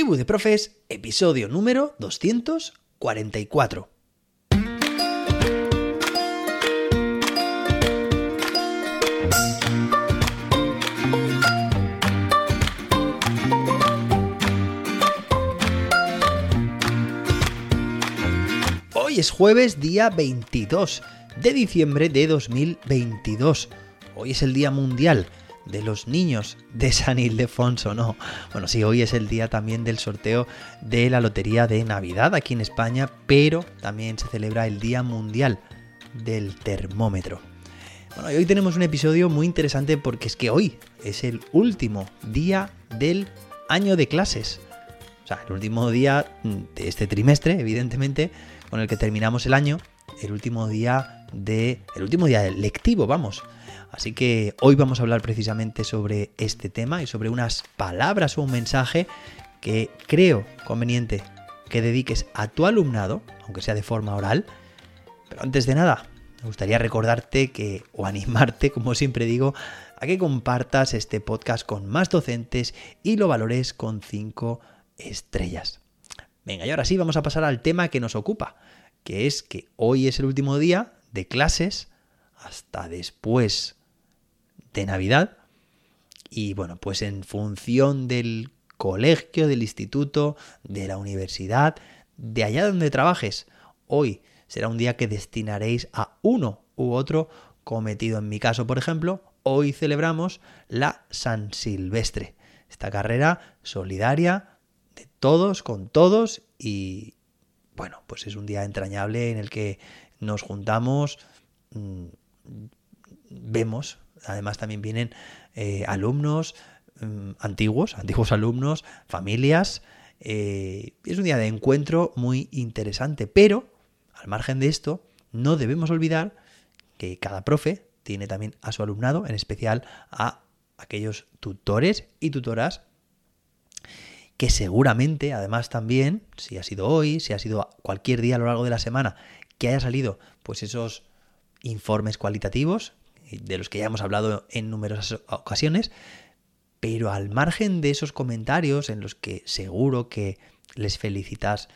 Tribu de Profes, episodio número 244. Hoy es jueves día 22 de diciembre de 2022. Hoy es el Día Mundial de los Niños de San Ildefonso, no. Bueno, sí, hoy es el día también del sorteo de la Lotería de Navidad aquí en España, pero también se celebra el Día Mundial del Termómetro. Bueno, y hoy tenemos un episodio muy interesante porque es que hoy es el último día del año de clases. O sea, el último día de este trimestre, evidentemente, con el que terminamos el año, el último día de el último día lectivo, vamos. Así que hoy vamos a hablar precisamente sobre este tema y sobre unas palabras o un mensaje que creo conveniente que dediques a tu alumnado, aunque sea de forma oral. Pero antes de nada, me gustaría recordarte que, o animarte, como siempre digo, a que compartas este podcast con más docentes y lo valores con 5 estrellas. Venga, y ahora sí vamos a pasar al tema que nos ocupa, que es que hoy es el último día de clases hasta después de Navidad. Y bueno, pues en función del colegio, del instituto, de la universidad, de allá donde trabajes, hoy será un día que destinaréis a uno u otro cometido. En mi caso, por ejemplo, hoy celebramos la San Silvestre, esta carrera solidaria de todos con todos y bueno, pues es un día entrañable en el que nos juntamos, mm, vemos Además también vienen eh, alumnos mm, antiguos, antiguos alumnos, familias. Eh, es un día de encuentro muy interesante, pero al margen de esto, no debemos olvidar que cada profe tiene también a su alumnado, en especial a aquellos tutores y tutoras que seguramente, además también, si ha sido hoy, si ha sido cualquier día a lo largo de la semana, que haya salido pues esos informes cualitativos de los que ya hemos hablado en numerosas ocasiones, pero al margen de esos comentarios en los que seguro que les felicitas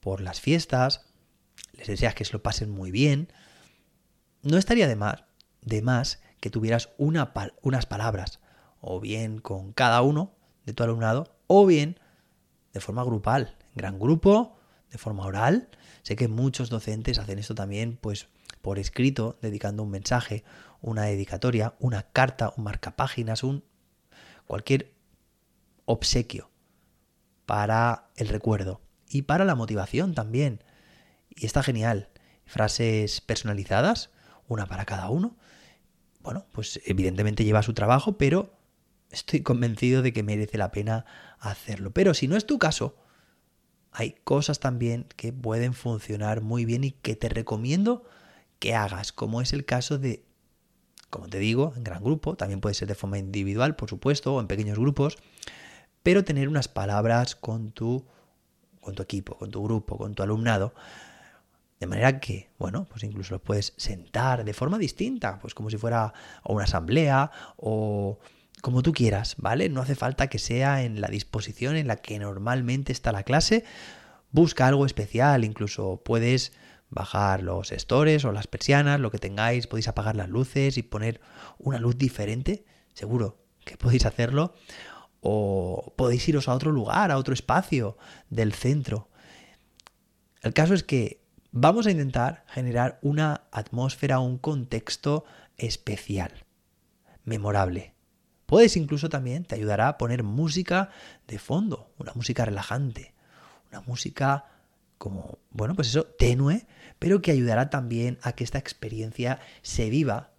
por las fiestas, les deseas que se lo pasen muy bien, no estaría de más, de más que tuvieras una, unas palabras, o bien con cada uno de tu alumnado, o bien de forma grupal, en gran grupo, de forma oral. Sé que muchos docentes hacen esto también, pues por escrito, dedicando un mensaje, una dedicatoria, una carta, un marcapáginas, un cualquier obsequio para el recuerdo y para la motivación también. Y está genial. Frases personalizadas, una para cada uno. Bueno, pues evidentemente lleva su trabajo, pero estoy convencido de que merece la pena hacerlo. Pero si no es tu caso, hay cosas también que pueden funcionar muy bien y que te recomiendo que hagas, como es el caso de, como te digo, en gran grupo, también puede ser de forma individual, por supuesto, o en pequeños grupos, pero tener unas palabras con tu, con tu equipo, con tu grupo, con tu alumnado, de manera que, bueno, pues incluso lo puedes sentar de forma distinta, pues como si fuera una asamblea o como tú quieras, ¿vale? No hace falta que sea en la disposición en la que normalmente está la clase. Busca algo especial, incluso puedes bajar los estores o las persianas, lo que tengáis, podéis apagar las luces y poner una luz diferente, seguro que podéis hacerlo, o podéis iros a otro lugar, a otro espacio del centro. El caso es que vamos a intentar generar una atmósfera, un contexto especial, memorable. Puedes incluso también, te ayudará a poner música de fondo, una música relajante, una música como, bueno, pues eso, tenue, pero que ayudará también a que esta experiencia se viva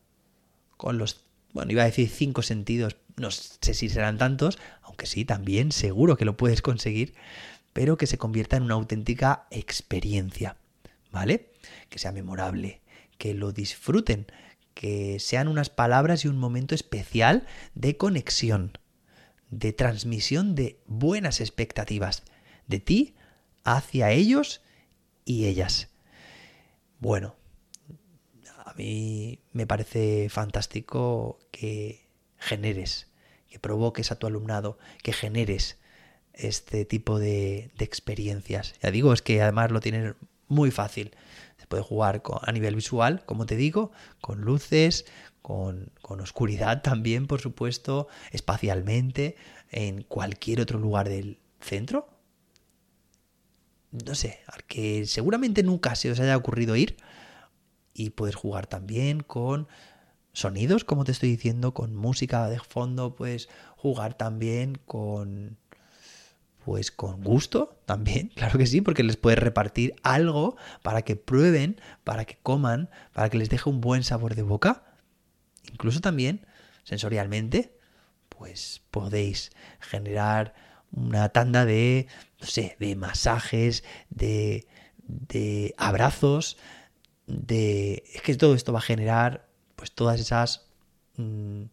con los, bueno, iba a decir cinco sentidos, no sé si serán tantos, aunque sí, también seguro que lo puedes conseguir, pero que se convierta en una auténtica experiencia, ¿vale? Que sea memorable, que lo disfruten, que sean unas palabras y un momento especial de conexión, de transmisión de buenas expectativas de ti hacia ellos y ellas. Bueno, a mí me parece fantástico que generes, que provoques a tu alumnado, que generes este tipo de, experiencias. Ya digo, es que además lo tienen muy fácil. Se puede jugar a nivel visual, como te digo, con luces, con, con, oscuridad también, por supuesto, espacialmente, en cualquier otro lugar del centro. No sé, al que seguramente nunca se os haya ocurrido ir. Y puedes jugar también con sonidos, como te estoy diciendo, con música de fondo, puedes jugar también con pues con gusto también, claro que sí, porque les puedes repartir algo para que prueben, para que coman, para que les deje un buen sabor de boca. Incluso también sensorialmente, pues podéis generar una tanda de, no sé, de masajes, de, de abrazos, de... Es que todo esto va a generar pues todas esas Mm,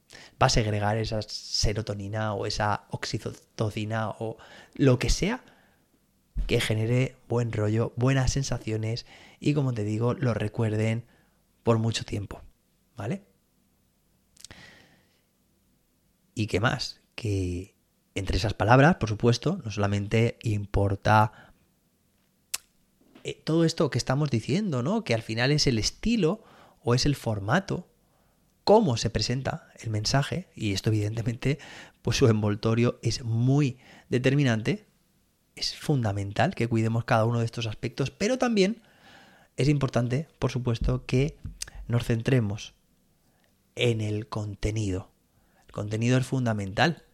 va a segregar esa serotonina o esa oxitocina o lo que sea que genere buen rollo, buenas sensaciones y como te digo, lo recuerden por mucho tiempo, ¿vale? ¿Y qué más? Que entre esas palabras, por supuesto, no solamente importa eh, todo esto que estamos diciendo, ¿no? Que al final es el estilo o es el formato cómo se presenta el mensaje, y esto evidentemente, pues su envoltorio es muy determinante, es fundamental que cuidemos cada uno de estos aspectos, pero también es importante, por supuesto, que nos centremos en el contenido. El contenido es fundamental.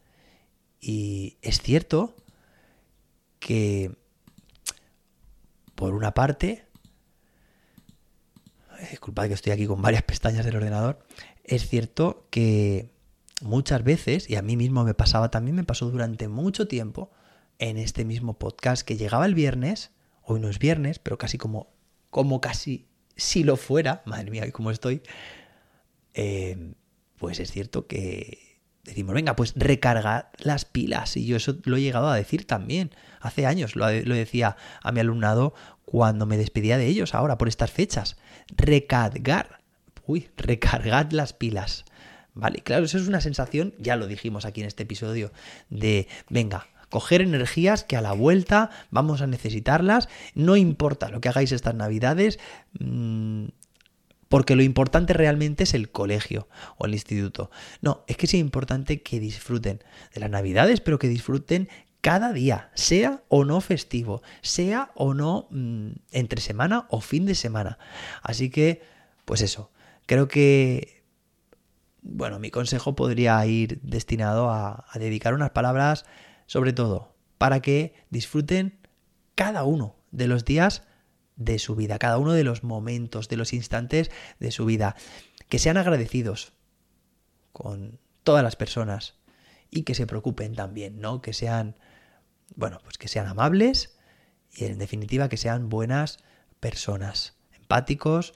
Y es cierto que, por una parte, disculpad que estoy aquí con varias pestañas del ordenador, es cierto que muchas veces, y a mí mismo me pasaba también, me pasó durante mucho tiempo en este mismo podcast, que llegaba el viernes, hoy no es viernes, pero casi como, como casi si lo fuera, madre mía, cómo estoy, eh, pues es cierto que decimos, venga, pues recarga las pilas. Y yo eso lo he llegado a decir también. Hace años lo, lo decía a mi alumnado cuando me despedía de ellos ahora por estas fechas. Recargar uy, recargad las pilas. Vale, claro, eso es una sensación, ya lo dijimos aquí en este episodio, de, venga, coger energías que a la vuelta vamos a necesitarlas, no importa lo que hagáis estas navidades, mm, porque lo importante realmente es el colegio o el instituto. No, es que es importante que disfruten de las navidades, pero que disfruten cada día, sea o no festivo, sea o no mm, entre semana o fin de semana. Así que, pues eso, Creo que, bueno, mi consejo podría ir destinado a, dedicar unas palabras, sobre todo, para que disfruten cada uno de los días de su vida, cada uno de los momentos, de los instantes de su vida. Que sean agradecidos con todas las personas y que se preocupen también, ¿no? Que sean, bueno, pues que sean amables y en definitiva que sean buenas personas, empáticos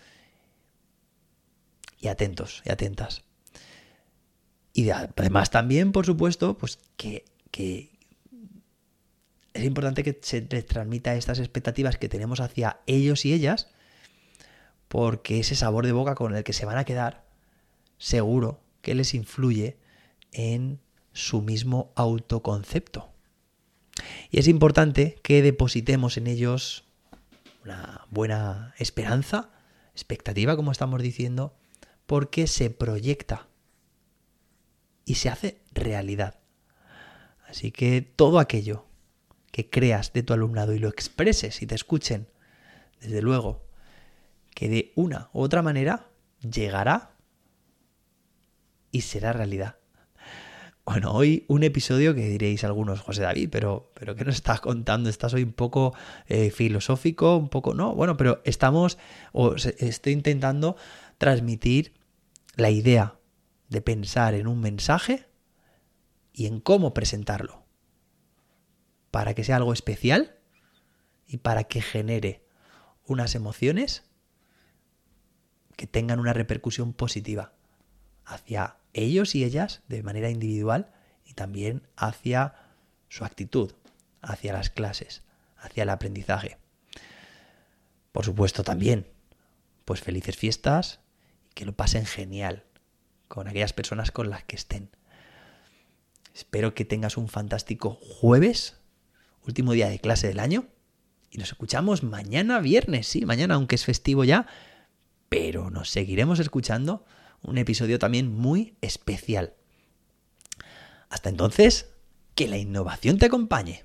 y atentos y atentas. Y además también, por supuesto, pues que, es importante que se les transmita estas expectativas que tenemos hacia ellos y ellas, porque ese sabor de boca con el que se van a quedar, seguro que les influye en su mismo autoconcepto. Y es importante que depositemos en ellos una buena esperanza, expectativa, como estamos diciendo, porque se proyecta y se hace realidad. Así que todo aquello que creas de tu alumnado y lo expreses y te escuchen, desde luego, que de una u otra manera llegará y será realidad. Bueno, hoy un episodio que diréis algunos, José David, pero, pero ¿qué nos estás contando? Estás hoy un poco eh, filosófico, un poco, no, bueno, pero estamos, o estoy intentando transmitir la idea de pensar en un mensaje y en cómo presentarlo, para que sea algo especial y para que genere unas emociones que tengan una repercusión positiva hacia ellos y ellas de manera individual y también hacia su actitud, hacia las clases, hacia el aprendizaje. Por supuesto también, pues felices fiestas, que lo pasen genial con aquellas personas con las que estén. Espero que tengas un fantástico jueves último día de clase del año. Y nos escuchamos mañana viernes, sí, mañana aunque es festivo ya, pero nos seguiremos escuchando un episodio también muy especial. Hasta entonces, que la innovación te acompañe.